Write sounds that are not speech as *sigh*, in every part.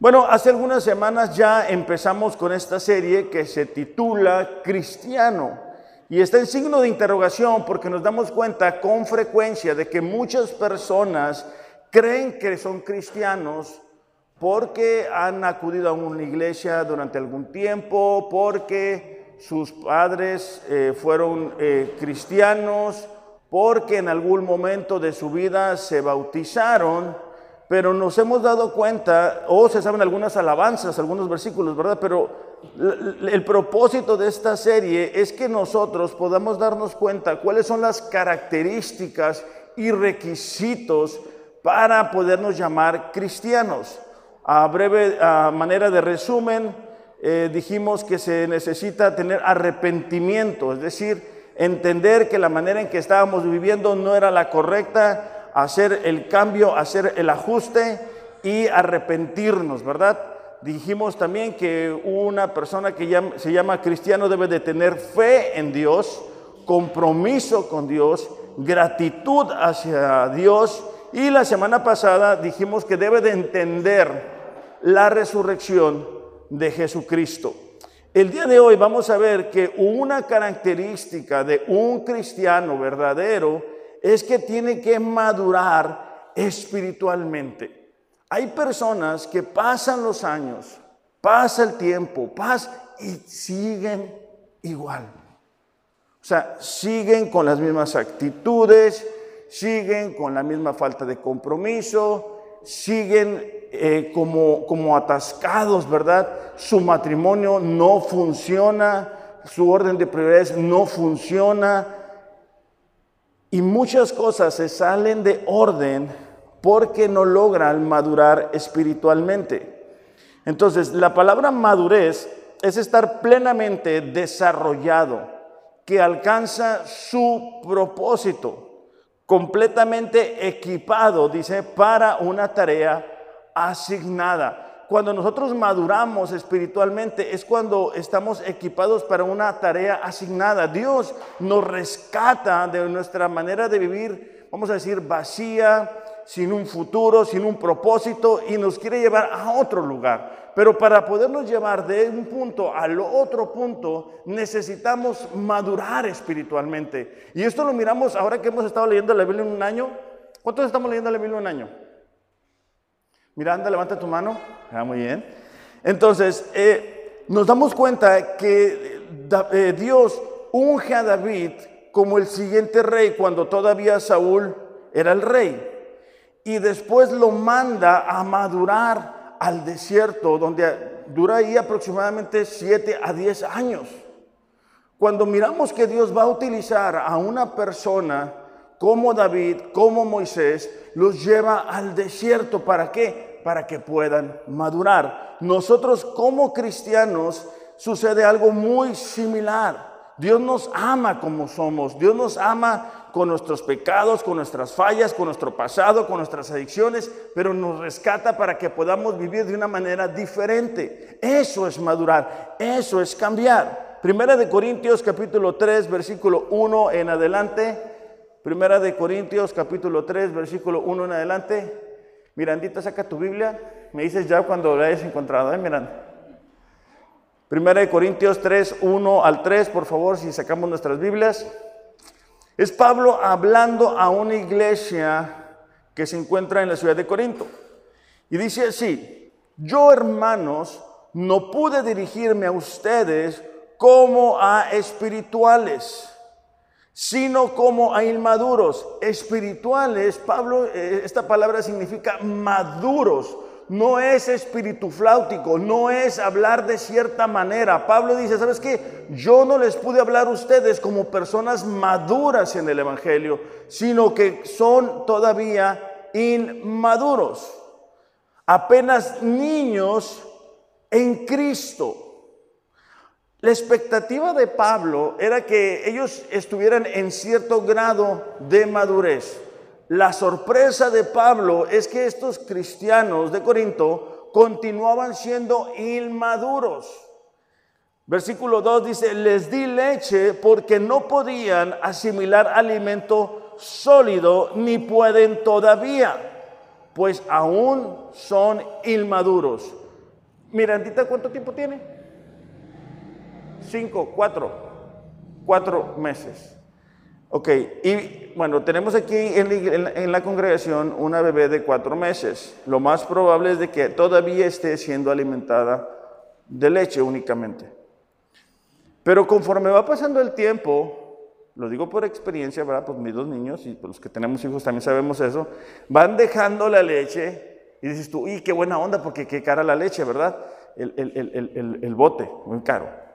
Bueno, hace algunas semanas ya empezamos con esta serie que se titula Cristiano. Y está en signo de interrogación porque nos damos cuenta con frecuencia de que muchas personas creen que son cristianos porque han acudido a una iglesia durante algún tiempo, porque sus padres eh, fueron eh, cristianos, porque en algún momento de su vida se bautizaron, pero nos hemos dado cuenta, o se saben algunas alabanzas, algunos versículos, ¿verdad? Pero el propósito de esta serie es que nosotros podamos darnos cuenta cuáles son las características y requisitos para podernos llamar cristianos. A breve manera de resumen, eh, dijimos que se necesita tener arrepentimiento, es decir, entender que la manera en que estábamos viviendo no era la correcta, hacer el cambio, hacer el ajuste y arrepentirnos, ¿verdad? Dijimos también que una persona que se llama cristiano debe de tener fe en Dios, compromiso con Dios, gratitud hacia Dios y la semana pasada dijimos que debe de entender la resurrección de Jesucristo. El día de hoy vamos a ver que una característica de un cristiano verdadero es que tiene que madurar espiritualmente. Hay personas que pasan los años, pasa el tiempo, pasa y siguen igual. O sea, siguen con las mismas actitudes, siguen con la misma falta de compromiso, siguen eh, como, como atascados, ¿verdad? Su matrimonio no funciona, su orden de prioridades no funciona y muchas cosas se salen de orden porque no logran madurar espiritualmente. Entonces, la palabra madurez es estar plenamente desarrollado, que alcanza su propósito, completamente equipado, dice, para una tarea asignada. Cuando nosotros maduramos espiritualmente es cuando estamos equipados para una tarea asignada. Dios nos rescata de nuestra manera de vivir, vamos a decir, vacía, sin un futuro, sin un propósito y nos quiere llevar a otro lugar. Pero para podernos llevar de un punto al otro punto, necesitamos madurar espiritualmente. Y esto lo miramos ahora que hemos estado leyendo la Biblia en un año. ¿Cuántos estamos leyendo la Biblia en un año? Miranda, levanta tu mano. Ah, muy bien. Entonces, eh, nos damos cuenta que eh, Dios unge a David como el siguiente rey cuando todavía Saúl era el rey. Y después lo manda a madurar al desierto, donde dura ahí aproximadamente 7 a 10 años. Cuando miramos que Dios va a utilizar a una persona como David, como Moisés, los lleva al desierto. ¿Para qué? Para que puedan madurar. Nosotros como cristianos sucede algo muy similar. Dios nos ama como somos. Dios nos ama con nuestros pecados, con nuestras fallas, con nuestro pasado, con nuestras adicciones, pero nos rescata para que podamos vivir de una manera diferente. Eso es madurar, eso es cambiar. Primera de Corintios capítulo 3, versículo 1 en adelante. Primera de Corintios capítulo 3, versículo 1 en adelante. Mirandita, saca tu Biblia. Me dices ya cuando la hayas encontrado, ¿eh, Miranda? Primera de Corintios 3, 1 al 3, por favor, si sacamos nuestras Biblias. Es Pablo hablando a una iglesia que se encuentra en la ciudad de Corinto. Y dice así, yo hermanos, no pude dirigirme a ustedes como a espirituales sino como a inmaduros, espirituales. Pablo, eh, esta palabra significa maduros. No es espíritu flautico, no es hablar de cierta manera. Pablo dice, ¿sabes qué? Yo no les pude hablar a ustedes como personas maduras en el Evangelio, sino que son todavía inmaduros, apenas niños en Cristo. La expectativa de Pablo era que ellos estuvieran en cierto grado de madurez. La sorpresa de Pablo es que estos cristianos de Corinto continuaban siendo inmaduros. Versículo 2 dice, les di leche porque no podían asimilar alimento sólido ni pueden todavía, pues aún son inmaduros. Mirandita, ¿cuánto tiempo tiene? Cinco, cuatro, cuatro meses. Ok, y bueno, tenemos aquí en la, congregación una bebé de cuatro meses. Lo más probable es de que todavía esté siendo alimentada de leche únicamente. Pero conforme va pasando el tiempo, lo digo por experiencia, ¿verdad? Pues mis dos niños y pues los que tenemos hijos también sabemos eso, van dejando la leche y dices tú, y qué buena onda porque qué cara la leche, ¿verdad? El, el, el bote, muy caro.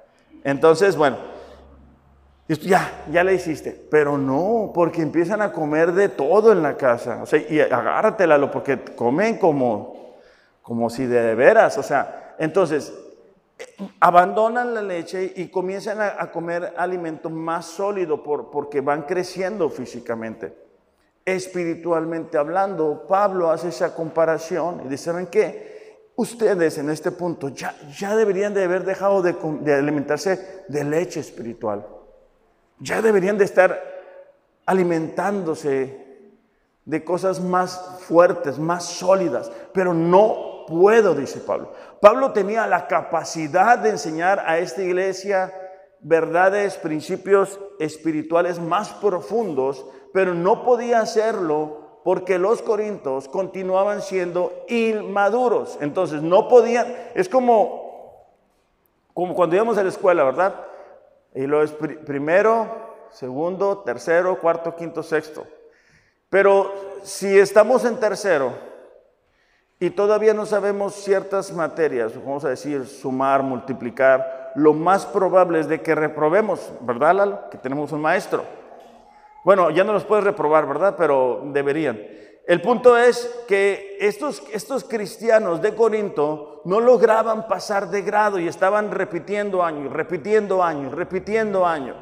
Entonces, bueno, ya, ya le hiciste. Pero no, porque empiezan a comer de todo en la casa. O sea, y agárratela, porque comen como, como si de veras. O sea, entonces, abandonan la leche y comienzan a, comer alimento más sólido por, porque van creciendo físicamente. Espiritualmente hablando, Pablo hace esa comparación y dice, ¿saben qué? Ustedes en este punto ya, ya deberían de haber dejado de, alimentarse de leche espiritual. Ya deberían de estar alimentándose de cosas más fuertes, más sólidas, pero no puedo, dice Pablo. Pablo tenía la capacidad de enseñar a esta iglesia verdades, principios espirituales más profundos, pero no podía hacerlo porque los corintios continuaban siendo inmaduros. Entonces no podían, es como, cuando íbamos a la escuela, ¿verdad? Y lo es primero, segundo, tercero, cuarto, quinto, sexto. Pero si estamos en tercero y todavía no sabemos ciertas materias, vamos a decir sumar, multiplicar, lo más probable es de que reprobemos, ¿verdad, Lalo? Que tenemos un maestro. Bueno, ya no los puedes reprobar, ¿verdad? Pero deberían. El punto es que estos, estos cristianos de Corinto no lograban pasar de grado y estaban repitiendo años, repitiendo años, repitiendo años.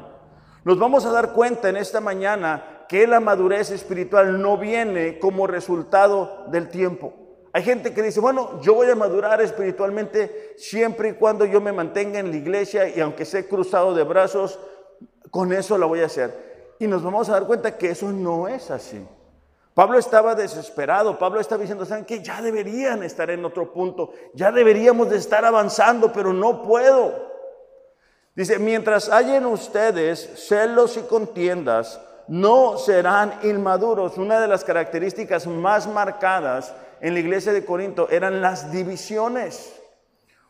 Nos vamos a dar cuenta en esta mañana que la madurez espiritual no viene como resultado del tiempo. Hay gente que dice, bueno, yo voy a madurar espiritualmente siempre y cuando yo me mantenga en la iglesia y aunque sea cruzado de brazos, con eso lo voy a hacer. Y nos vamos a dar cuenta que eso no es así. Pablo estaba desesperado, Pablo estaba diciendo, ¿saben qué? Ya deberían estar en otro punto, ya deberíamos de estar avanzando, pero no puedo. Dice, mientras hayan ustedes celos y contiendas, no serán inmaduros. Una de las características más marcadas en la iglesia de Corinto eran las divisiones.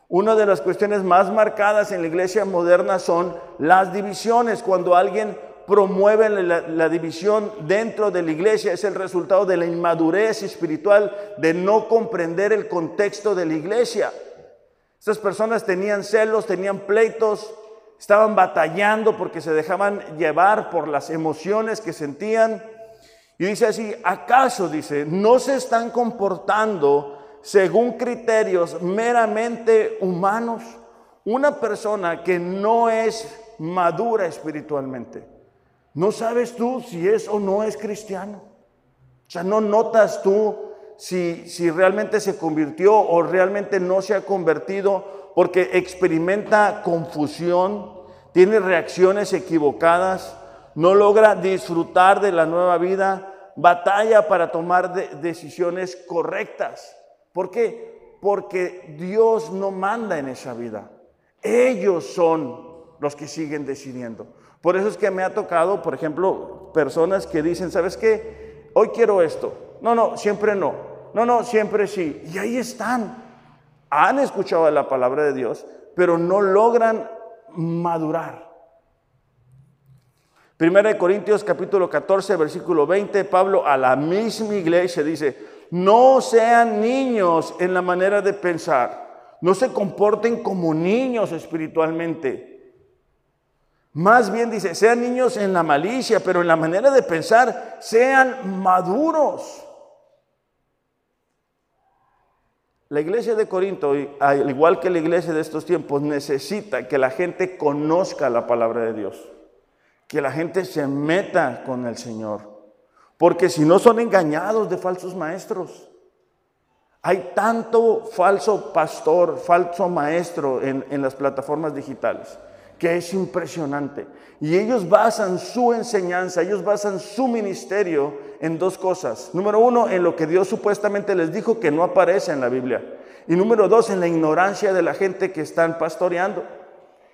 Una de las cuestiones más marcadas en la iglesia moderna son las divisiones. Cuando alguien promueven la, división dentro de la iglesia es el resultado de la inmadurez espiritual, de no comprender el contexto de la iglesia. Estas personas tenían celos, tenían pleitos, estaban batallando porque se dejaban llevar por las emociones que sentían. Y dice así, ¿acaso, dice, no se están comportando según criterios meramente humanos? Una persona que no es madura espiritualmente no sabes tú si es o no es cristiano. O sea, no notas tú si, si realmente se convirtió o realmente no se ha convertido porque experimenta confusión, tiene reacciones equivocadas, no logra disfrutar de la nueva vida, batalla para tomar decisiones correctas. ¿Por qué? Porque Dios no manda en esa vida. Ellos son los que siguen decidiendo. Por eso es que me ha tocado, por ejemplo, personas que dicen, ¿sabes qué? Hoy quiero esto. No, no, siempre no. No, no, siempre sí. Y ahí están. Han escuchado la palabra de Dios, pero no logran madurar. Primera de Corintios capítulo 14, versículo 20, Pablo a la misma iglesia dice, no sean niños en la manera de pensar, no se comporten como niños espiritualmente más bien dice, sean niños en la malicia, pero en la manera de pensar, sean maduros. La iglesia de Corinto, al igual que la iglesia de estos tiempos, necesita que la gente conozca la palabra de Dios, que la gente se meta con el Señor, porque si no son engañados de falsos maestros. Hay tanto falso pastor, falso maestro en, en las plataformas digitales que es impresionante. Y ellos basan su enseñanza, ellos basan su ministerio en dos cosas. Número uno, en lo que Dios supuestamente les dijo que no aparece en la Biblia. Y número dos, en la ignorancia de la gente que están pastoreando.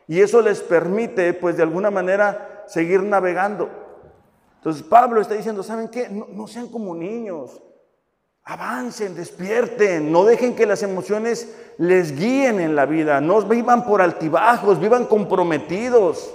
Y eso les permite, pues de alguna manera, seguir navegando. Entonces Pablo está diciendo, ¿saben qué? No, sean como niños. Avancen, despierten, no dejen que las emociones les guíen en la vida, no vivan por altibajos, vivan comprometidos.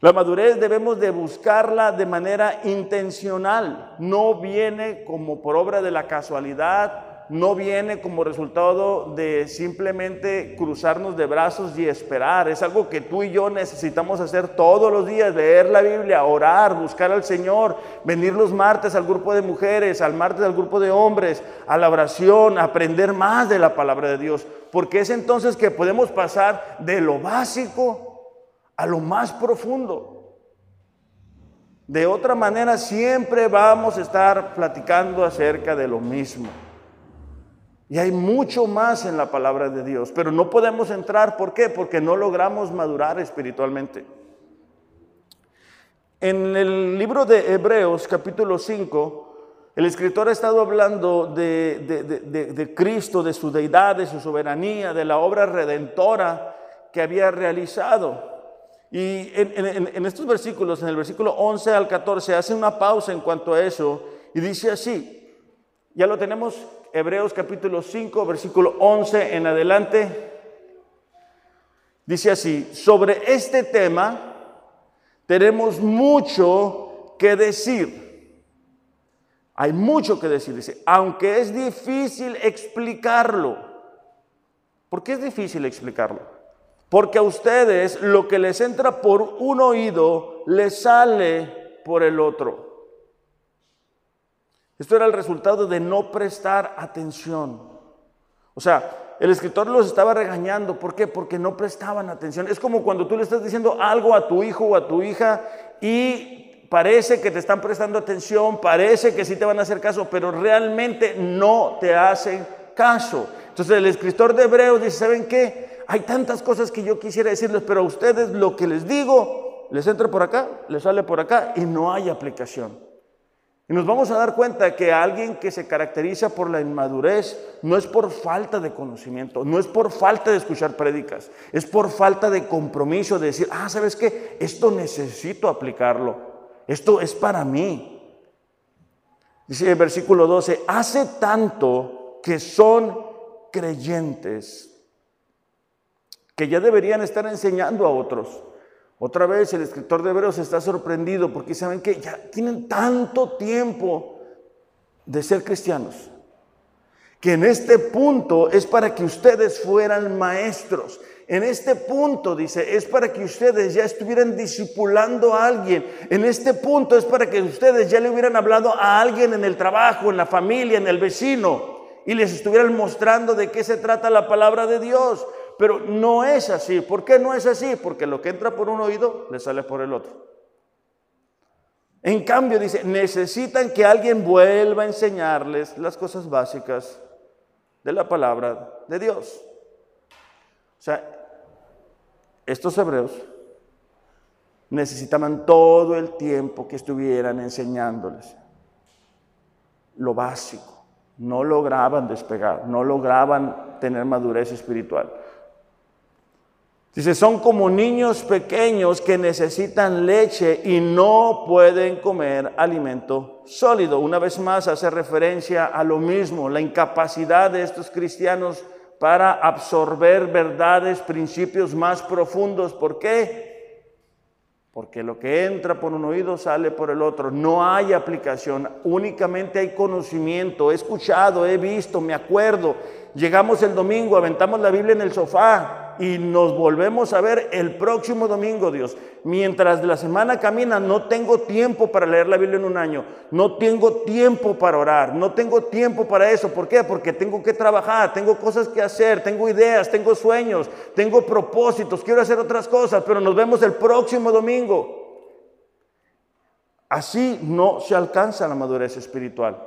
La madurez debemos de buscarla de manera intencional, no viene como por obra de la casualidad, no viene como resultado de simplemente cruzarnos de brazos y esperar. Es algo que tú y yo necesitamos hacer todos los días, leer la Biblia, orar, buscar al Señor, venir los martes al grupo de mujeres, al martes al grupo de hombres, a la oración, aprender más de la palabra de Dios. Porque es entonces que podemos pasar de lo básico a lo más profundo. De otra manera, siempre vamos a estar platicando acerca de lo mismo. Y hay mucho más en la palabra de Dios, pero no podemos entrar. ¿Por qué? Porque no logramos madurar espiritualmente. En el libro de Hebreos capítulo 5, el escritor ha estado hablando de, Cristo, de su deidad, de su soberanía, de la obra redentora que había realizado. Y en, estos versículos, en el versículo 11 al 14, hace una pausa en cuanto a eso y dice así, ya lo tenemos Hebreos capítulo 5, versículo 11 en adelante. Dice así, sobre este tema tenemos mucho que decir. Hay mucho que decir, dice, aunque es difícil explicarlo. ¿Por qué es difícil explicarlo? Porque a ustedes lo que les entra por un oído les sale por el otro. Esto era el resultado de no prestar atención. O sea, el escritor los estaba regañando. ¿Por qué? Porque no prestaban atención. Es como cuando tú le estás diciendo algo a tu hijo o a tu hija y parece que te están prestando atención, parece que sí te van a hacer caso, pero realmente no te hacen caso. Entonces el escritor de Hebreos dice, ¿saben qué? Hay tantas cosas que yo quisiera decirles, pero a ustedes lo que les digo les entra por acá, les sale por acá y no hay aplicación. Y nos vamos a dar cuenta que alguien que se caracteriza por la inmadurez no es por falta de conocimiento, no es por falta de escuchar prédicas, es por falta de compromiso de decir, ah, ¿sabes qué? Esto necesito aplicarlo, esto es para mí. Dice el versículo 12, hace tanto que son creyentes que ya deberían estar enseñando a otros. Otra vez el escritor de Hebreos está sorprendido porque saben que ya tienen tanto tiempo de ser cristianos, que en este punto es para que ustedes fueran maestros. En este punto, dice, es para que ustedes ya estuvieran discipulando a alguien. En este punto es para que ustedes ya le hubieran hablado a alguien en el trabajo, en la familia, en el vecino, y les estuvieran mostrando de qué se trata la palabra de Dios. Pero no es así. ¿Por qué no es así? Porque lo que entra por un oído le sale por el otro. En cambio, dice, necesitan que alguien vuelva a enseñarles las cosas básicas de la palabra de Dios. O sea, estos hebreos necesitaban todo el tiempo que estuvieran enseñándoles lo básico. No lograban despegar, no lograban tener madurez espiritual. Dice, son como niños pequeños que necesitan leche y no pueden comer alimento sólido. Una vez más hace referencia a lo mismo, la incapacidad de estos cristianos para absorber verdades, principios más profundos. ¿Por qué? Porque lo que entra por un oído sale por el otro. No hay aplicación, únicamente hay conocimiento. He escuchado, he visto, me acuerdo. Llegamos el domingo, aventamos la Biblia en el sofá y nos volvemos a ver el próximo domingo, Dios. Mientras la semana camina, no tengo tiempo para leer la Biblia en un año, no tengo tiempo para orar, no tengo tiempo para eso. ¿Por qué? Porque tengo que trabajar, tengo cosas que hacer, tengo ideas, tengo sueños, tengo propósitos, quiero hacer otras cosas, pero nos vemos el próximo domingo. Así no se alcanza la madurez espiritual.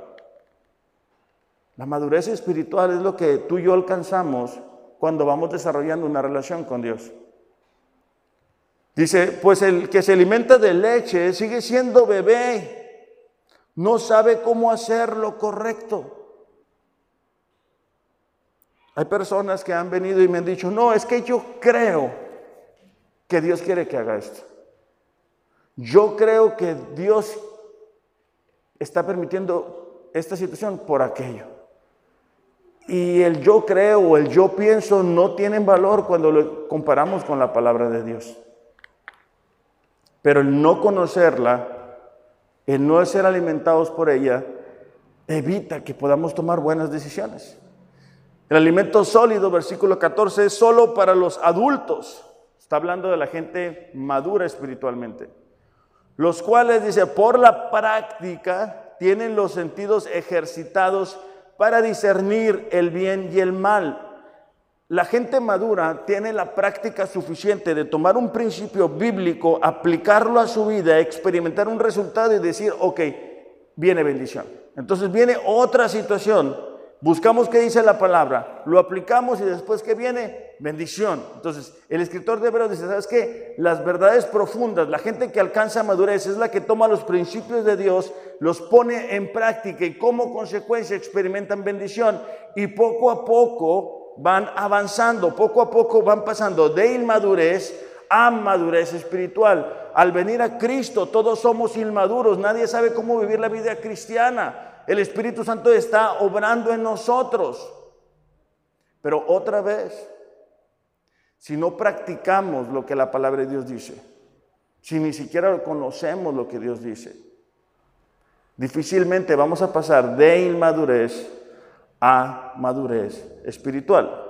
La madurez espiritual es lo que tú y yo alcanzamos cuando vamos desarrollando una relación con Dios. Dice, pues el que se alimenta de leche sigue siendo bebé, no sabe cómo hacer lo correcto. Hay personas que han venido y me han dicho, no, es que yo creo que Dios quiere que haga esto. Yo creo que Dios está permitiendo esta situación por aquello. Y el yo creo o el yo pienso no tienen valor cuando lo comparamos con la palabra de Dios. Pero el no conocerla, el no ser alimentados por ella, evita que podamos tomar buenas decisiones. El alimento sólido, versículo 14, es solo para los adultos. Está hablando de la gente madura espiritualmente. Los cuales, dice, por la práctica tienen los sentidos ejercitados para discernir el bien y el mal. La gente madura tiene la práctica suficiente de tomar un principio bíblico, aplicarlo a su vida, experimentar un resultado y decir, ok, viene bendición. Entonces viene otra situación, buscamos qué dice la palabra, lo aplicamos y después que viene bendición. Entonces el escritor de Hebreos dice, ¿sabes qué? Las verdades profundas, la gente que alcanza madurez es la que toma los principios de Dios, los pone en práctica y como consecuencia experimentan bendición y poco a poco van avanzando, poco a poco van pasando de inmadurez a madurez espiritual. Al venir a Cristo todos somos inmaduros, nadie sabe cómo vivir la vida cristiana. El Espíritu Santo está obrando en nosotros. Pero otra vez, si no practicamos lo que la palabra de Dios dice, si ni siquiera conocemos lo que Dios dice, difícilmente vamos a pasar de inmadurez a madurez espiritual.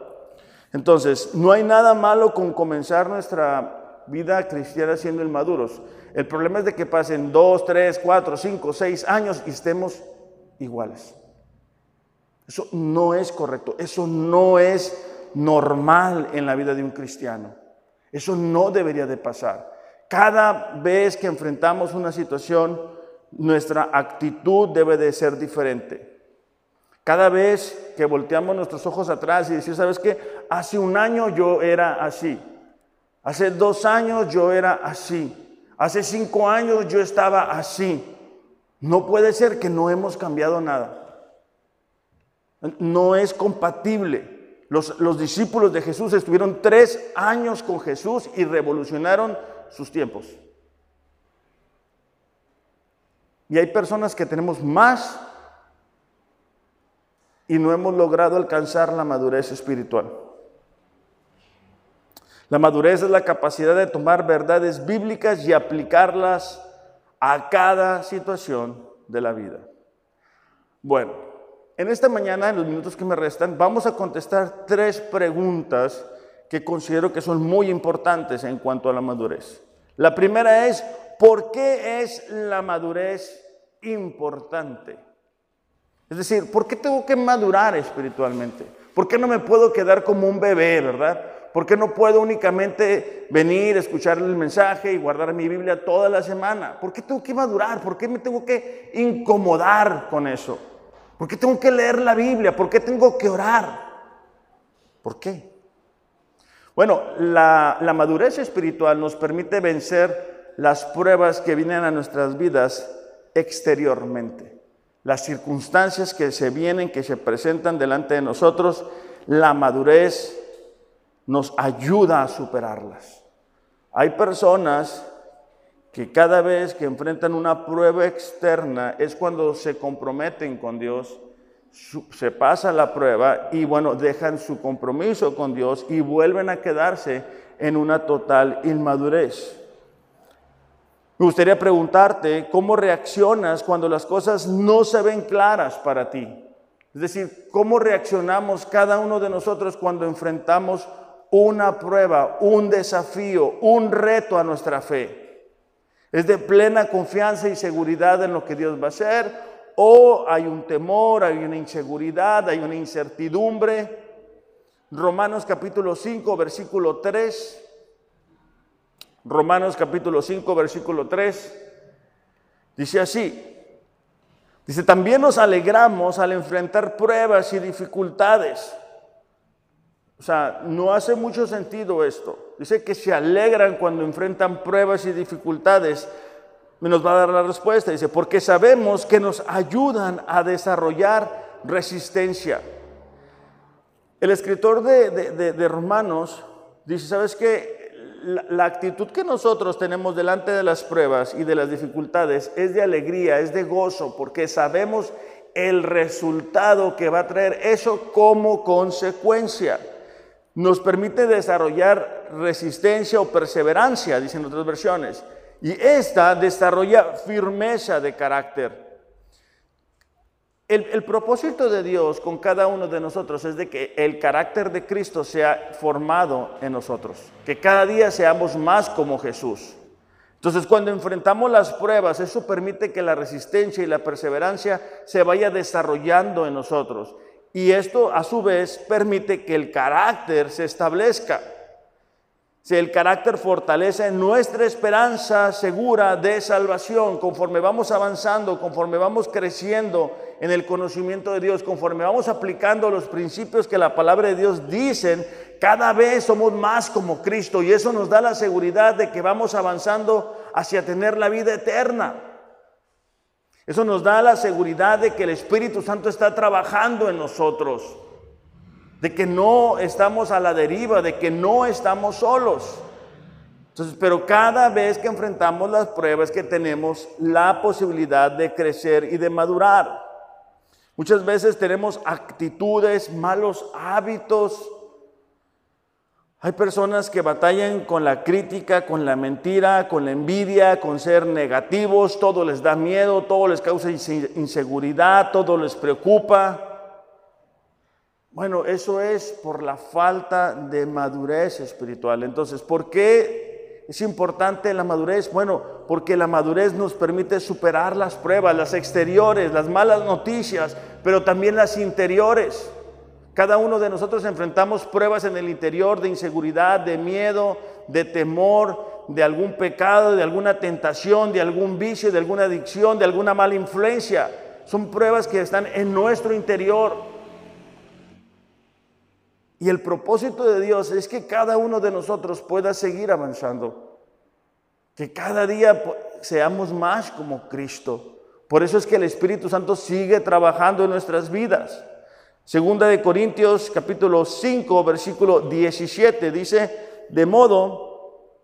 Entonces, no hay nada malo con comenzar nuestra vida cristiana siendo inmaduros. El problema es de que pasen dos, tres, cuatro, cinco, seis años y estemos iguales. Eso no es correcto, eso no es normal en la vida de un cristiano. Eso no debería de pasar. Cada vez que enfrentamos una situación, nuestra actitud debe de ser diferente. Cada vez que volteamos nuestros ojos atrás y decimos, ¿sabes qué? Hace un año yo era así. Hace dos años yo era así. Hace cinco años yo estaba así. No puede ser que no hemos cambiado nada. No es compatible. Los, los, discípulos de Jesús estuvieron tres años con Jesús y revolucionaron sus tiempos. Y hay personas que tenemos más y no hemos logrado alcanzar la madurez espiritual. La madurez es la capacidad de tomar verdades bíblicas y aplicarlas a cada situación de la vida. Bueno, en esta mañana, en los minutos que me restan, vamos a contestar tres preguntas que considero que son muy importantes en cuanto a la madurez. La primera es, ¿por qué es la madurez importante? Es decir, ¿por qué tengo que madurar espiritualmente? ¿Por qué no me puedo quedar como un bebé, verdad? ¿Por qué no puedo únicamente venir, escuchar el mensaje y guardar mi Biblia toda la semana? ¿Por qué tengo que madurar? ¿Por qué me tengo que incomodar con eso? ¿Por qué tengo que leer la Biblia? ¿Por qué tengo que orar? ¿Por qué? Bueno, la, la madurez espiritual nos permite vencer las pruebas que vienen a nuestras vidas exteriormente las circunstancias que se vienen, que se presentan delante de nosotros, la madurez nos ayuda a superarlas. Hay personas que cada vez que enfrentan una prueba externa es cuando se comprometen con Dios, se pasa la prueba y bueno, dejan su compromiso con Dios y vuelven a quedarse en una total inmadurez. Me gustaría preguntarte cómo reaccionas cuando las cosas no se ven claras para ti. Es decir, cómo reaccionamos cada uno de nosotros cuando enfrentamos una prueba, un desafío, un reto a nuestra fe. ¿Es de plena confianza y seguridad en lo que Dios va a hacer? ¿O hay un temor, hay una inseguridad, hay una incertidumbre? Romanos capítulo 5, versículo 3 Romanos capítulo 5, versículo 3, dice así, dice, también nos alegramos al enfrentar pruebas y dificultades. O sea, no hace mucho sentido esto. Dice que se alegran cuando enfrentan pruebas y dificultades. Nos va a dar la respuesta. Dice, porque sabemos que nos ayudan a desarrollar resistencia. El escritor de, Romanos dice, ¿sabes qué? la, actitud que nosotros tenemos delante de las pruebas y de las dificultades es de alegría, es de gozo, porque sabemos el resultado que va a traer eso como consecuencia. Nos permite desarrollar resistencia o perseverancia, dicen otras versiones. Y esta desarrolla firmeza de carácter. El, propósito de Dios con cada uno de nosotros es de que el carácter de Cristo sea formado en nosotros, que cada día seamos más como Jesús. Entonces, cuando enfrentamos las pruebas, eso permite que la resistencia y la perseverancia se vaya desarrollando en nosotros. Y esto, a su vez, permite que el carácter se establezca. Si el carácter fortalece nuestra esperanza segura de salvación, conforme vamos avanzando, conforme vamos creciendo en el conocimiento de Dios, conforme vamos aplicando los principios que la palabra de Dios dicen, cada vez somos más como Cristo y eso nos da la seguridad de que vamos avanzando hacia tener la vida eterna. Eso nos da la seguridad de que el Espíritu Santo está trabajando en nosotros de que no estamos a la deriva, de que no estamos solos. Entonces, pero cada vez que enfrentamos las pruebas que tenemos la posibilidad de crecer y de madurar. Muchas veces tenemos actitudes, malos hábitos. Hay personas que batallan con la crítica, con la mentira, con la envidia, con ser negativos, todo les da miedo, todo les causa inseguridad, todo les preocupa. Bueno, eso es por la falta de madurez espiritual. Entonces, ¿por qué es importante la madurez? Bueno, porque la madurez nos permite superar las pruebas, las exteriores, las malas noticias, pero también las interiores. Cada uno de nosotros enfrentamos pruebas en el interior de inseguridad, de miedo, de temor, de algún pecado, de alguna tentación, de algún vicio, de alguna adicción, de alguna mala influencia. Son pruebas que están en nuestro interior. Y el propósito de Dios es que cada uno de nosotros pueda seguir avanzando. Que cada día seamos más como Cristo. Por eso es que el Espíritu Santo sigue trabajando en nuestras vidas. Segunda de Corintios capítulo 5 versículo 17 dice, de modo,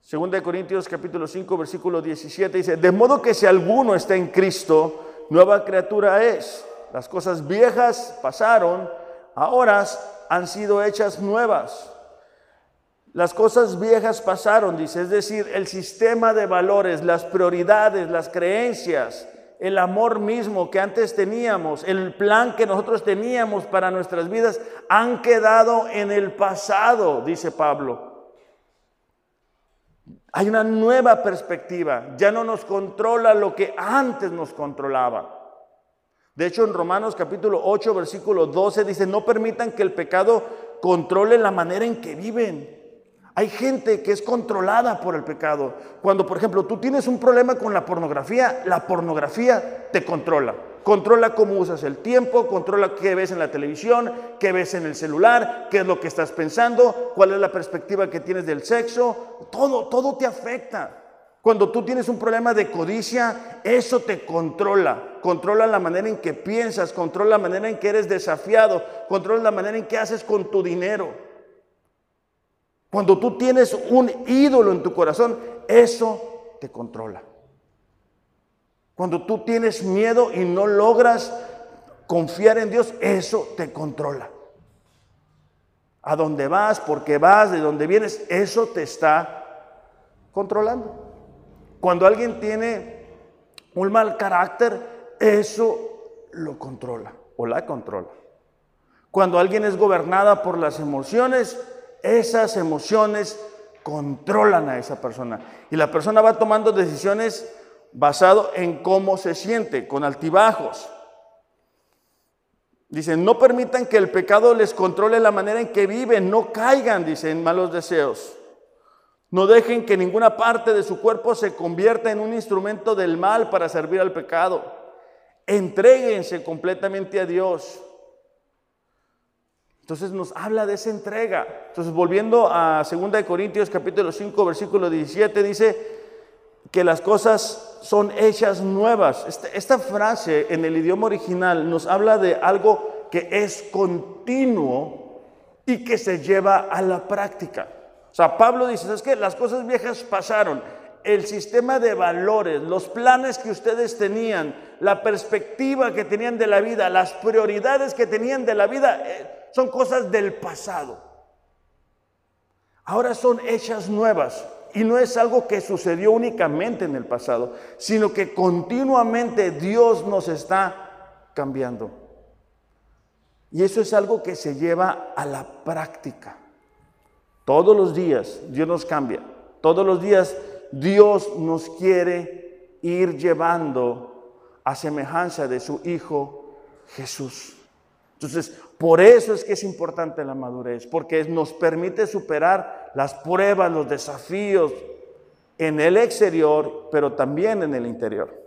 Segunda de Corintios capítulo 5 versículo 17 dice, de modo que si alguno está en Cristo, nueva criatura es. Las cosas viejas pasaron, ahora han sido hechas nuevas. Las cosas viejas pasaron, dice, es decir, el sistema de valores, las prioridades, las creencias, el amor mismo que antes teníamos, el plan que nosotros teníamos para nuestras vidas, han quedado en el pasado, dice Pablo. Hay una nueva perspectiva, ya no nos controla lo que antes nos controlaba. De hecho, en Romanos capítulo 8, versículo 12 dice, no permitan que el pecado controle la manera en que viven. Hay gente que es controlada por el pecado. Cuando, por ejemplo, tú tienes un problema con la pornografía, la pornografía te controla. Controla cómo usas el tiempo, controla qué ves en la televisión, qué ves en el celular, qué es lo que estás pensando, cuál es la perspectiva que tienes del sexo. Todo, todo te afecta. Cuando tú tienes un problema de codicia, eso te controla. Controla la manera en que piensas, controla la manera en que eres desafiado, controla la manera en que haces con tu dinero. Cuando tú tienes un ídolo en tu corazón, eso te controla. Cuando tú tienes miedo y no logras confiar en Dios, eso te controla. A dónde vas, por qué vas, de dónde vienes, eso te está controlando. Cuando alguien tiene un mal carácter, eso lo controla o la controla. Cuando alguien es gobernada por las emociones, esas emociones controlan a esa persona. Y la persona va tomando decisiones basado en cómo se siente, con altibajos. Dicen, no permitan que el pecado les controle la manera en que viven, no caigan, dicen, en malos deseos. No dejen que ninguna parte de su cuerpo se convierta en un instrumento del mal para servir al pecado. Entréguense completamente a Dios. Entonces nos habla de esa entrega. Entonces volviendo a 2 Corintios capítulo 5 versículo 17 dice que las cosas son hechas nuevas. Esta, esta frase en el idioma original nos habla de algo que es continuo y que se lleva a la práctica. O sea, Pablo dice, es que las cosas viejas pasaron, el sistema de valores, los planes que ustedes tenían, la perspectiva que tenían de la vida, las prioridades que tenían de la vida, eh, son cosas del pasado. Ahora son hechas nuevas. Y no es algo que sucedió únicamente en el pasado, sino que continuamente Dios nos está cambiando. Y eso es algo que se lleva a la práctica. Todos los días Dios nos cambia. Todos los días Dios nos quiere ir llevando a semejanza de su Hijo Jesús. Entonces, por eso es que es importante la madurez, porque nos permite superar las pruebas, los desafíos en el exterior, pero también en el interior.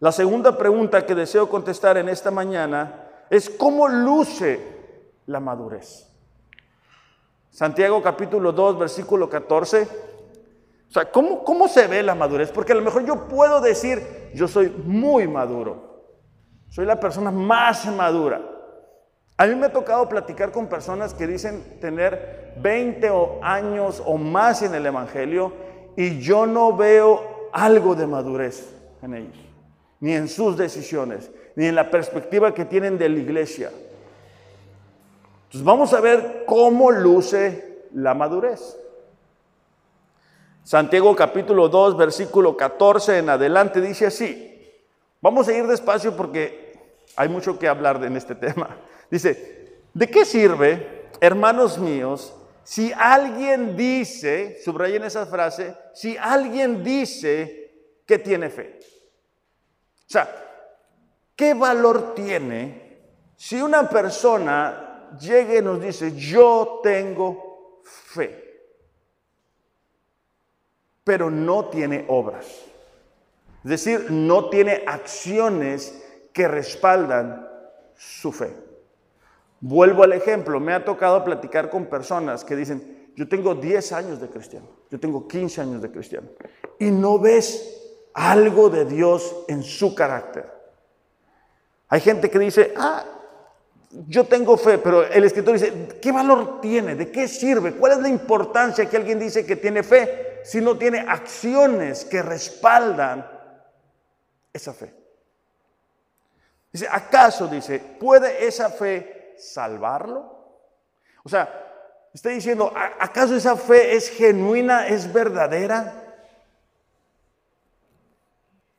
La segunda pregunta que deseo contestar en esta mañana es cómo luce la madurez. Santiago capítulo 2, versículo 14. O sea, ¿cómo, ¿cómo se ve la madurez? Porque a lo mejor yo puedo decir, yo soy muy maduro. Soy la persona más madura. A mí me ha tocado platicar con personas que dicen tener 20 años o más en el Evangelio y yo no veo algo de madurez en ellos, ni en sus decisiones, ni en la perspectiva que tienen de la iglesia. Entonces vamos a ver cómo luce la madurez. Santiago capítulo 2, versículo 14 en adelante dice así. Vamos a ir despacio porque hay mucho que hablar en este tema. *laughs* Dice, ¿de qué sirve, hermanos míos, si alguien dice, subrayen esa frase, si alguien dice que tiene fe? O sea, ¿qué valor tiene si una persona llegue y nos dice, yo tengo fe, pero no tiene obras? Es decir, no tiene acciones que respaldan su fe. Vuelvo al ejemplo, me ha tocado platicar con personas que dicen, yo tengo 10 años de cristiano, yo tengo 15 años de cristiano, y no ves algo de Dios en su carácter. Hay gente que dice, ah, yo tengo fe, pero el escritor dice, ¿qué valor tiene? ¿De qué sirve? ¿Cuál es la importancia que alguien dice que tiene fe si no tiene acciones que respaldan esa fe? Dice, ¿acaso, dice, puede esa fe salvarlo? O sea, está diciendo, ¿acaso esa fe es genuina, es verdadera?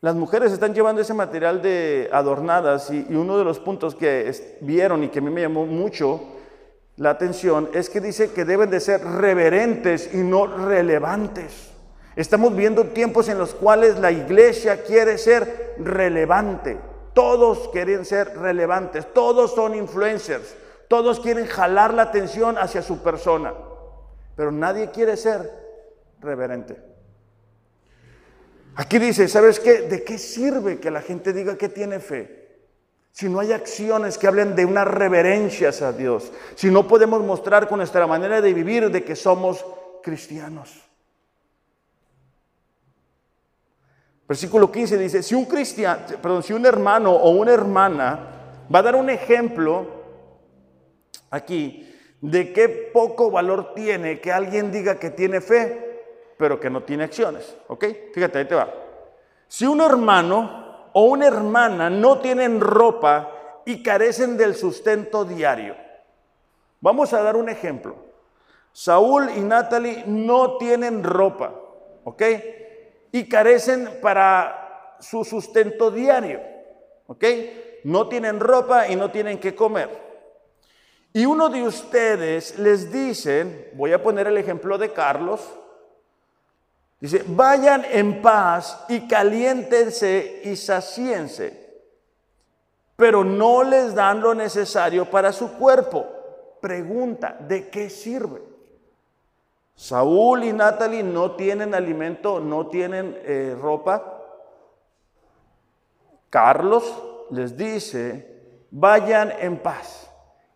Las mujeres están llevando ese material de adornadas y, uno de los puntos que vieron y que a mí me llamó mucho la atención es que dice que deben de ser reverentes y no relevantes. Estamos viendo tiempos en los cuales la iglesia quiere ser relevante. Todos quieren ser relevantes, todos son influencers, todos quieren jalar la atención hacia su persona, pero nadie quiere ser reverente. Aquí dice, ¿sabes qué? ¿De qué sirve que la gente diga que tiene fe? Si no hay acciones que hablen de una reverencia a Dios, si no podemos mostrar con nuestra manera de vivir de que somos cristianos. Versículo 15 dice, si un cristiano, perdón, si un hermano o una hermana va a dar un ejemplo aquí de qué poco valor tiene que alguien diga que tiene fe, pero que no tiene acciones, ¿ok? Fíjate, ahí te va. Si un hermano o una hermana no tienen ropa y carecen del sustento diario, vamos a dar un ejemplo. Saúl y Natalie no tienen ropa, ¿ok? y carecen para su sustento diario. ¿Ok? No tienen ropa y no tienen que comer. Y uno de ustedes les dice, voy a poner el ejemplo de Carlos, dice, vayan en paz y caliéntense y saciense, pero no les dan lo necesario para su cuerpo. Pregunta, ¿de qué sirve? Saúl y Natalie no tienen alimento, no tienen eh, ropa. Carlos les dice, vayan en paz,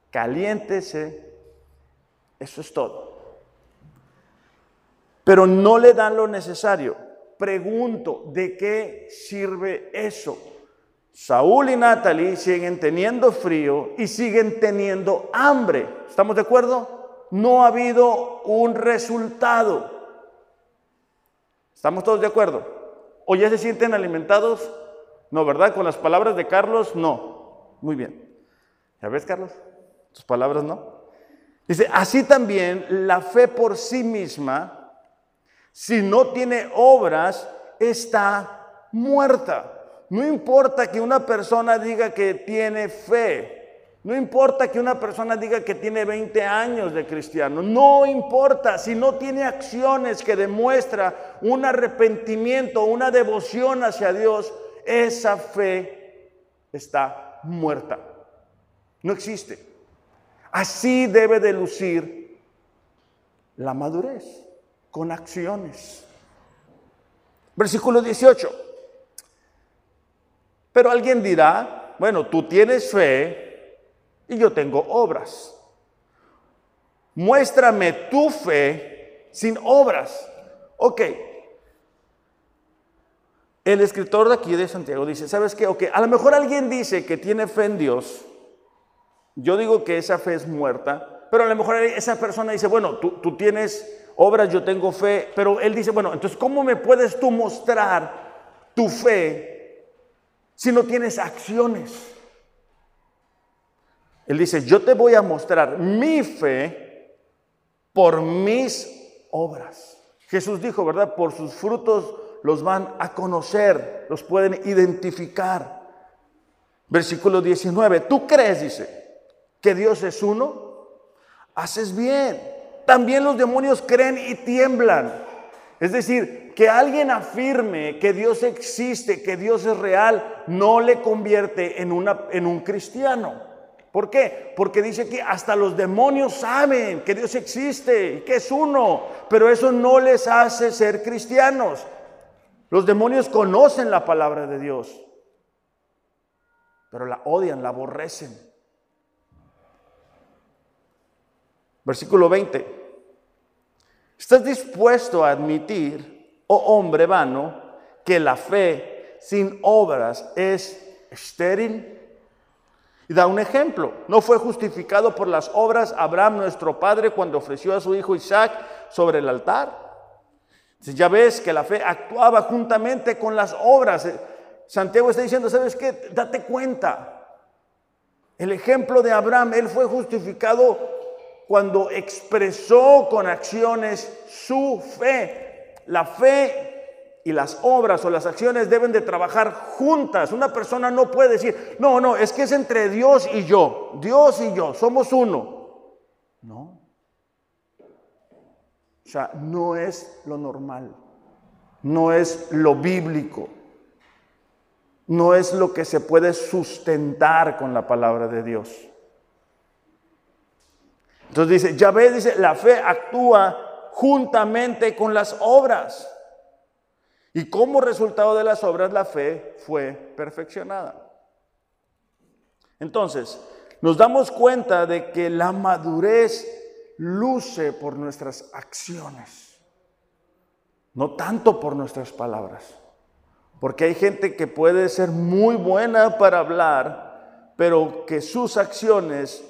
caliéntese, eso es todo. Pero no le dan lo necesario. Pregunto, ¿de qué sirve eso? Saúl y Natalie siguen teniendo frío y siguen teniendo hambre. ¿Estamos de acuerdo? No ha habido un resultado. ¿Estamos todos de acuerdo? ¿O ya se sienten alimentados? No, ¿verdad? Con las palabras de Carlos, no. Muy bien. ¿Ya ves, Carlos? Tus palabras no. Dice, así también la fe por sí misma, si no tiene obras, está muerta. No importa que una persona diga que tiene fe. No importa que una persona diga que tiene 20 años de cristiano. No importa si no tiene acciones que demuestra un arrepentimiento, una devoción hacia Dios. Esa fe está muerta. No existe. Así debe de lucir la madurez con acciones. Versículo 18. Pero alguien dirá, bueno, tú tienes fe y yo tengo obras. Muéstrame tu fe sin obras. Ok. El escritor de aquí de Santiago dice, ¿sabes qué? Ok, a lo mejor alguien dice que tiene fe en Dios. Yo digo que esa fe es muerta, pero a lo mejor esa persona dice, bueno, tú, tú tienes obras, yo tengo fe, pero él dice, bueno, entonces, ¿cómo me puedes tú mostrar tu fe si no tienes acciones? Él dice, yo te voy a mostrar mi fe por mis obras. Jesús dijo, ¿verdad? Por sus frutos los van a conocer, los pueden identificar. Versículo 19, ¿tú crees, dice, que Dios es uno? Haces bien. También los demonios creen y tiemblan. Es decir, que alguien afirme que Dios existe, que Dios es real, no le convierte en, un cristiano. ¿Por qué? Porque dice que hasta los demonios saben que Dios existe y que es uno, pero eso no les hace ser cristianos. Los demonios conocen la palabra de Dios, pero la odian, la aborrecen. Versículo 20. ¿Estás dispuesto a admitir, oh hombre vano, que la fe sin obras es estéril? Y da un ejemplo. No fue justificado por las obras Abraham, nuestro padre, cuando ofreció a su hijo Isaac sobre el altar. ya ves que la fe actuaba juntamente con las obras. Santiago está diciendo, ¿sabes qué? Date cuenta. El ejemplo de Abraham, él fue justificado cuando expresó con acciones su fe. La fe y las obras o las acciones deben de trabajar juntas. Una persona no puede decir, no, no, es que es entre Dios y yo. Dios y yo, somos uno. No. O sea, no es lo normal. No es lo bíblico. No es lo que se puede sustentar con la palabra de Dios. Entonces dice, ya ve, dice, la fe actúa juntamente con las obras. Y como resultado de las obras, la fe fue perfeccionada. Entonces, nos damos cuenta de que la madurez luce por nuestras acciones, no tanto por nuestras palabras. Porque hay gente que puede ser muy buena para hablar, pero que sus acciones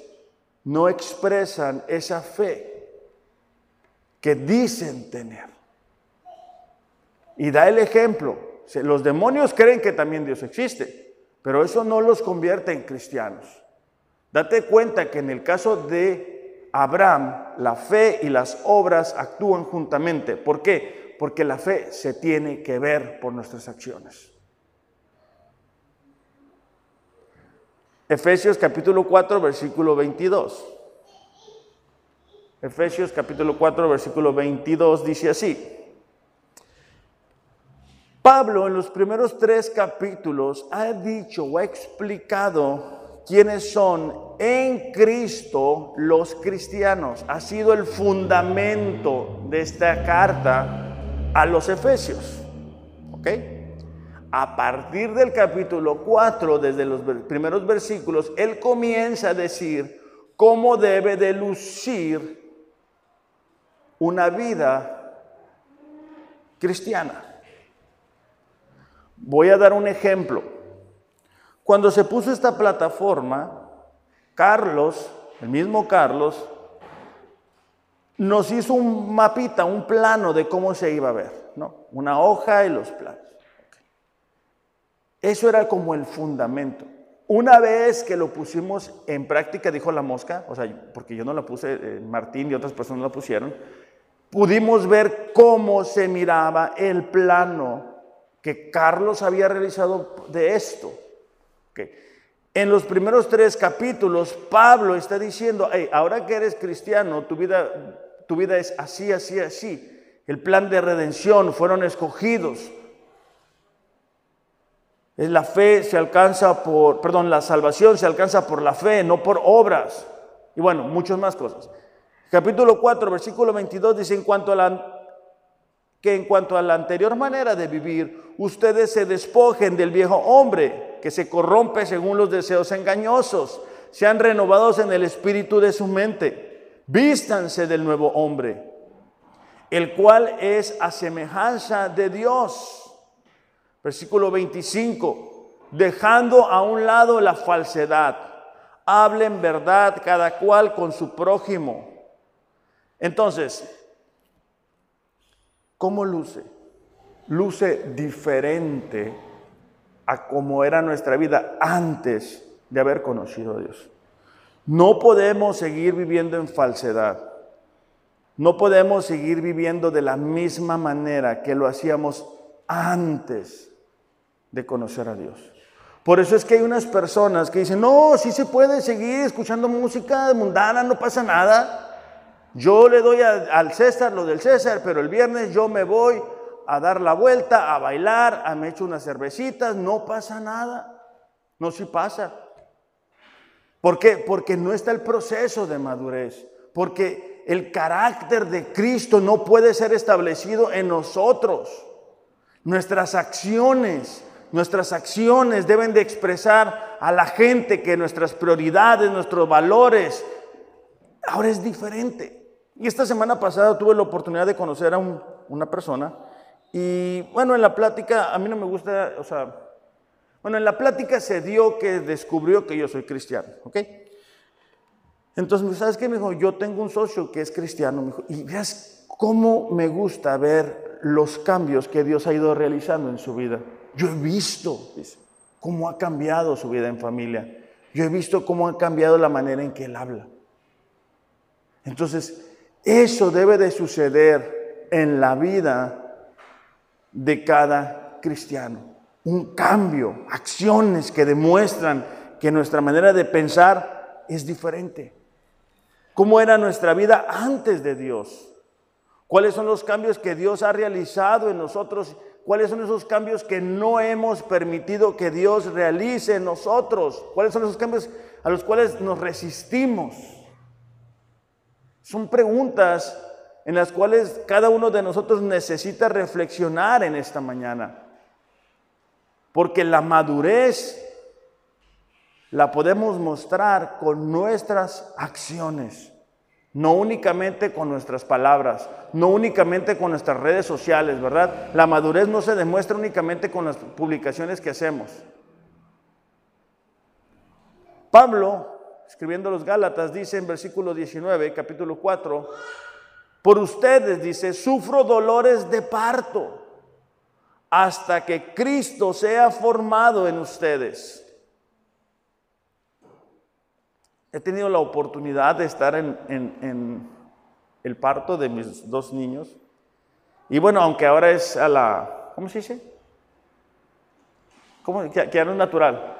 no expresan esa fe que dicen tener. Y da el ejemplo. Los demonios creen que también Dios existe, pero eso no los convierte en cristianos. Date cuenta que en el caso de Abraham, la fe y las obras actúan juntamente. ¿Por qué? Porque la fe se tiene que ver por nuestras acciones. Efesios capítulo 4, versículo 22. Efesios capítulo 4, versículo 22 dice así. Pablo en los primeros tres capítulos ha dicho o ha explicado quiénes son en Cristo los cristianos. Ha sido el fundamento de esta carta a los Efesios. ¿Ok? A partir del capítulo 4, desde los primeros versículos, él comienza a decir cómo debe de lucir una vida cristiana. Voy a dar un ejemplo. Cuando se puso esta plataforma, Carlos, el mismo Carlos, nos hizo un mapita, un plano de cómo se iba a ver, ¿no? Una hoja y los planos. Eso era como el fundamento. Una vez que lo pusimos en práctica, dijo la mosca, o sea, porque yo no la puse, eh, Martín y otras personas la pusieron, pudimos ver cómo se miraba el plano que Carlos había realizado de esto. En los primeros tres capítulos, Pablo está diciendo, ahora que eres cristiano, tu vida, tu vida es así, así, así. El plan de redención fueron escogidos. La fe se alcanza por, perdón, la salvación se alcanza por la fe, no por obras. Y bueno, muchas más cosas. Capítulo 4, versículo 22 dice, en cuanto a que en cuanto a la anterior manera de vivir, ustedes se despojen del viejo hombre que se corrompe según los deseos engañosos, sean renovados en el espíritu de su mente, vístanse del nuevo hombre, el cual es a semejanza de Dios. Versículo 25, dejando a un lado la falsedad, hablen verdad cada cual con su prójimo. Entonces, ¿cómo luce? Luce diferente a cómo era nuestra vida antes de haber conocido a Dios. No podemos seguir viviendo en falsedad. No podemos seguir viviendo de la misma manera que lo hacíamos antes de conocer a Dios. Por eso es que hay unas personas que dicen, no, sí se puede seguir escuchando música mundana, no pasa nada. Yo le doy al César lo del César, pero el viernes yo me voy a dar la vuelta, a bailar, a me echo unas cervecitas, no pasa nada. No, sí pasa. ¿Por qué? Porque no está el proceso de madurez. Porque el carácter de Cristo no puede ser establecido en nosotros. Nuestras acciones, nuestras acciones deben de expresar a la gente que nuestras prioridades, nuestros valores, ahora es diferente. Y esta semana pasada tuve la oportunidad de conocer a una persona y bueno, en la plática, a mí no me gusta, o sea, bueno, en la plática se dio que descubrió que yo soy cristiano, ¿ok? Entonces, ¿sabes qué? Me dijo, yo tengo un socio que es cristiano, me y veas cómo me gusta ver los cambios que Dios ha ido realizando en su vida. Yo he visto, cómo ha cambiado su vida en familia. Yo he visto cómo ha cambiado la manera en que él habla. Entonces, eso debe de suceder en la vida de cada cristiano. Un cambio, acciones que demuestran que nuestra manera de pensar es diferente. ¿Cómo era nuestra vida antes de Dios? ¿Cuáles son los cambios que Dios ha realizado en nosotros? ¿Cuáles son esos cambios que no hemos permitido que Dios realice en nosotros? ¿Cuáles son esos cambios a los cuales nos resistimos? Son preguntas en las cuales cada uno de nosotros necesita reflexionar en esta mañana. Porque la madurez la podemos mostrar con nuestras acciones, no únicamente con nuestras palabras, no únicamente con nuestras redes sociales, ¿verdad? La madurez no se demuestra únicamente con las publicaciones que hacemos. Pablo, escribiendo a los Gálatas, dice en versículo 19, capítulo 4, por ustedes, dice, sufro dolores de parto hasta que Cristo sea formado en ustedes. He tenido la oportunidad de estar en, el parto de mis dos niños. Y bueno, aunque ahora es a la, ¿cómo se dice? ¿Cómo? Que, que no es natural.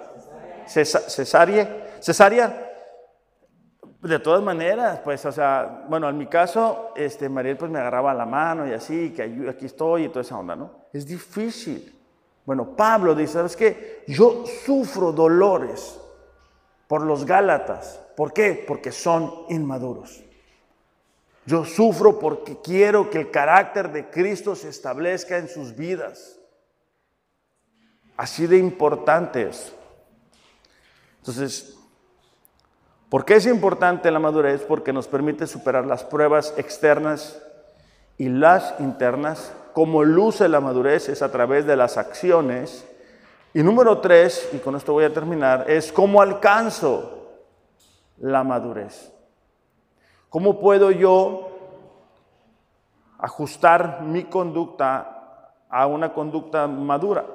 Cesárea. Cesárea de todas maneras, pues, o sea, bueno, en mi caso, este, Mariel pues me agarraba la mano y así, que aquí estoy y toda esa onda, ¿no? Es difícil. Bueno, Pablo dice, ¿sabes qué? Yo sufro dolores por los Gálatas. ¿Por qué? Porque son inmaduros. Yo sufro porque quiero que el carácter de Cristo se establezca en sus vidas. Así de importante es. Entonces, ¿Por qué es importante la madurez? Porque nos permite superar las pruebas externas y las internas. Como luce la madurez es a través de las acciones Y número tres, y con esto voy a terminar, es cómo alcanzo la madurez. ¿Cómo puedo yo ajustar mi conducta a una conducta madura?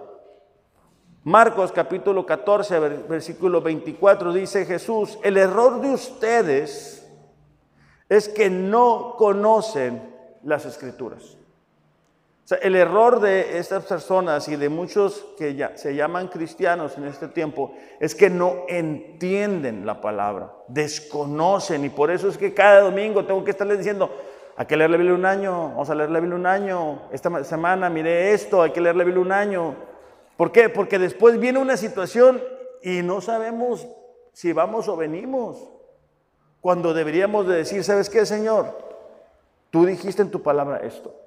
Marcos capítulo 14, versículo 24 dice Jesús, el error de ustedes es que no conocen las escrituras. El error de estas personas y de muchos que ya se llaman cristianos en este tiempo es que no entienden la palabra, desconocen y por eso es que cada domingo tengo que estarles diciendo, hay que leer la Biblia un año, vamos a leer la Biblia un año, esta semana miré esto, hay que leer la Biblia un año. ¿Por qué? Porque después viene una situación y no sabemos si vamos o venimos. Cuando deberíamos de decir, ¿sabes qué, Señor? Tú dijiste en tu palabra esto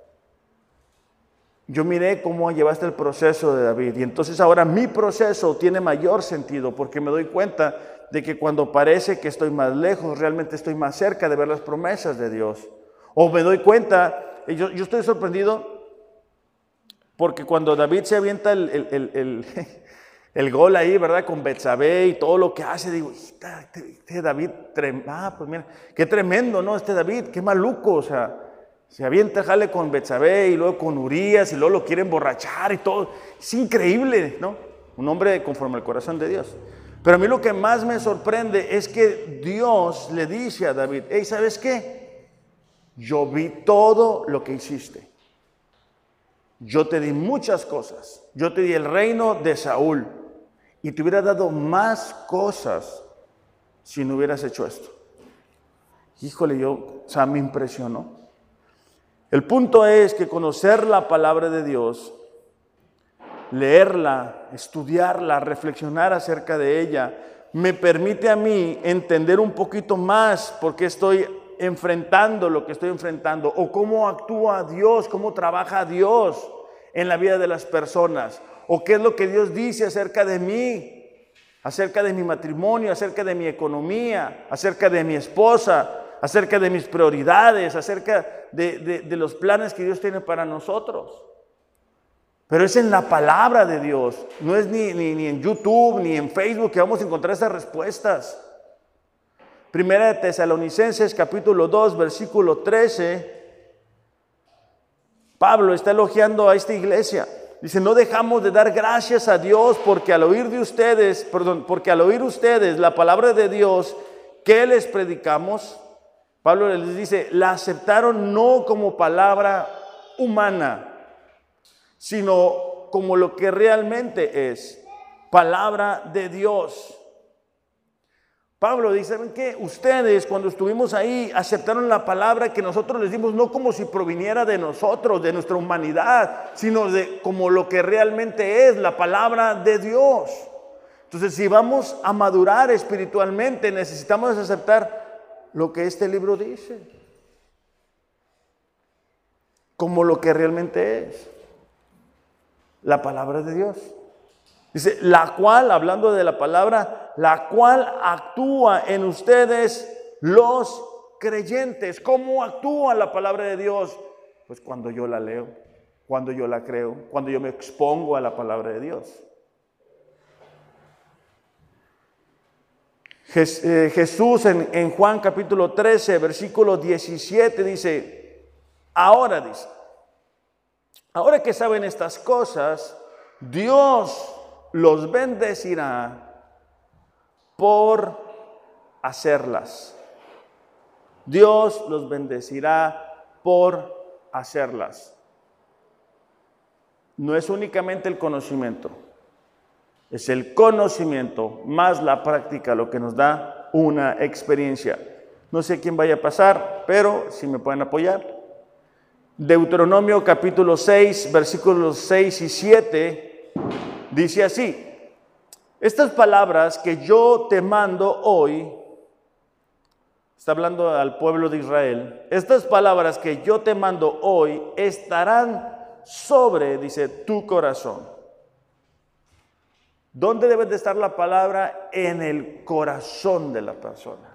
yo miré cómo llevaste el proceso de David y entonces ahora mi proceso tiene mayor sentido porque me doy cuenta de que cuando parece que estoy más lejos, realmente estoy más cerca de ver las promesas de Dios. O me doy cuenta, yo, yo estoy sorprendido porque cuando David se avienta el, el, el, *laughs* gol ahí, ¿verdad? Con Betsabé y todo lo que hace, digo, este, este David, ah, pues mira, qué tremendo, ¿no? Este David, qué maluco, o sea, se avienta jale con Betsabé y luego con Urias y luego lo quiere emborrachar y todo. Es increíble, ¿no? Un hombre conforme al corazón de Dios. Pero a mí lo que más me sorprende es que Dios le dice a David, hey, ¿sabes qué? Yo vi todo lo que hiciste. Yo te di muchas cosas. Yo te di el reino de Saúl. Y te hubiera dado más cosas si no hubieras hecho esto. Híjole, yo, o sea, me impresionó. El punto es que conocer la palabra de Dios, leerla, estudiarla, reflexionar acerca de ella, me permite a mí entender un poquito más por qué estoy enfrentando lo que estoy enfrentando o cómo actúa Dios, cómo trabaja Dios en la vida de las personas o qué es lo que Dios dice acerca de mí, acerca de mi matrimonio, acerca de mi economía, acerca de mi esposa, acerca de mis prioridades, acerca de, los planes que Dios tiene para nosotros. Pero es en la palabra de Dios, no es ni, ni, en YouTube ni en Facebook que vamos a encontrar esas respuestas. Primera de Tesalonicenses capítulo 2 versículo 13, Pablo está elogiando a esta iglesia. Dice, no dejamos de dar gracias a Dios porque al oír de ustedes, perdón, porque al oír ustedes la palabra de Dios que les predicamos, Pablo les dice, la aceptaron no como palabra humana, sino como lo que realmente es, palabra de Dios. Pablo dice, ¿saben qué? Ustedes cuando estuvimos ahí aceptaron la palabra que nosotros les dimos no como si proviniera de nosotros, de nuestra humanidad, sino de como lo que realmente es la palabra de Dios. Entonces, si vamos a madurar espiritualmente, necesitamos aceptar lo que este libro dice, como lo que realmente es, la palabra de Dios. Dice, la cual, hablando de la palabra, la cual actúa en ustedes los creyentes. ¿Cómo actúa la palabra de Dios? Pues cuando yo la leo, cuando yo la creo, cuando yo me expongo a la palabra de Dios. Jesús en, Juan capítulo 13, versículo 17 dice, ahora dice, ahora que saben estas cosas, Dios los bendecirá por hacerlas. Dios los bendecirá por hacerlas. No es únicamente el conocimiento. Es el conocimiento más la práctica lo que nos da una experiencia. No sé quién vaya a pasar, pero si me pueden apoyar. Deuteronomio capítulo 6, versículos 6 y 7, dice así, estas palabras que yo te mando hoy, está hablando al pueblo de Israel, estas palabras que yo te mando hoy estarán sobre, dice, tu corazón ¿Dónde debe de estar la palabra? En el corazón de la persona.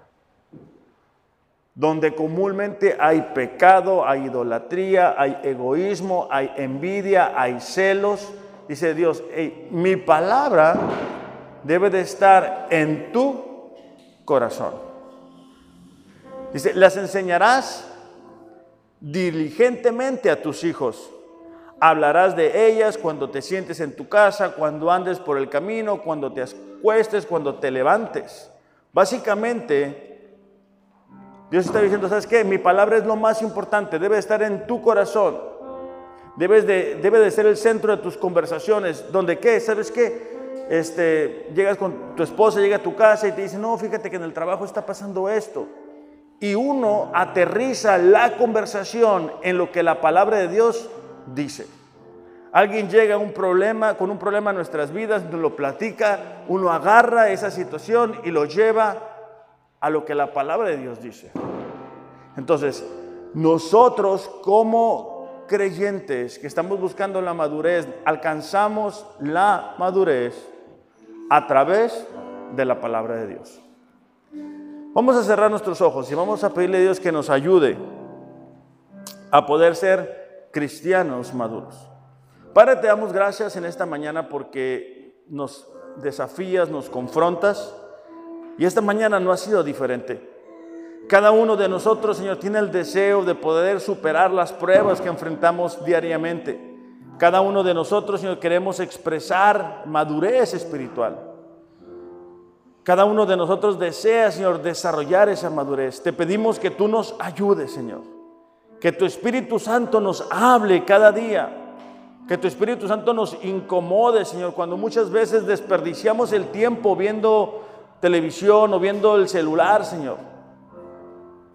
Donde comúnmente hay pecado, hay idolatría, hay egoísmo, hay envidia, hay celos. dice Dios, mi palabra debe de estar en tu corazón. Dice, las enseñarás diligentemente a tus hijos. Hablarás de ellas cuando te sientes en tu casa, cuando andes por el camino, cuando te acuestes, cuando te levantes. Básicamente, Dios está diciendo, ¿sabes qué? Mi palabra es lo más importante, debe estar en tu corazón. De, debe de ser el centro de tus conversaciones. ¿Donde qué? ¿Sabes qué? Este, llegas con tu esposa, llega a tu casa y te dice, no, fíjate que en el trabajo está pasando esto. Y uno aterriza la conversación en lo que la palabra de Dios dice. Alguien llega a un problema, con un problema en nuestras vidas, nos lo platica, uno agarra esa situación y lo lleva a lo que la palabra de Dios dice. Entonces, nosotros como creyentes que estamos buscando la madurez, alcanzamos la madurez a través de la palabra de Dios. Vamos a cerrar nuestros ojos y vamos a pedirle a Dios que nos ayude a poder ser cristianos maduros. Padre, te damos gracias en esta mañana porque nos desafías, nos confrontas y esta mañana no ha sido diferente. Cada uno de nosotros, Señor, tiene el deseo de poder superar las pruebas que enfrentamos diariamente. Cada uno de nosotros, Señor, queremos expresar madurez espiritual. Cada uno de nosotros desea, Señor, desarrollar esa madurez. Te pedimos que tú nos ayudes, Señor. Que tu Espíritu Santo nos hable cada día que tu Espíritu Santo nos incomode, Señor, cuando muchas veces desperdiciamos el tiempo viendo televisión o viendo el celular, Señor.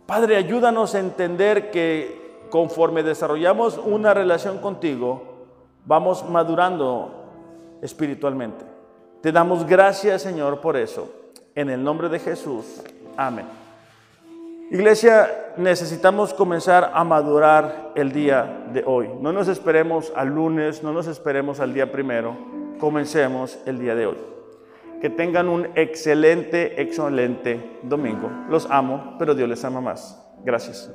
Padre, ayúdanos a entender que conforme desarrollamos una relación contigo, vamos madurando espiritualmente. Te damos gracias, Señor, por eso. En el nombre de Jesús. Amén. Iglesia, necesitamos comenzar a madurar el día de hoy. No nos esperemos al lunes, no nos esperemos al día primero, comencemos el día de hoy. Que tengan un excelente, excelente domingo. Los amo, pero Dios les ama más. Gracias.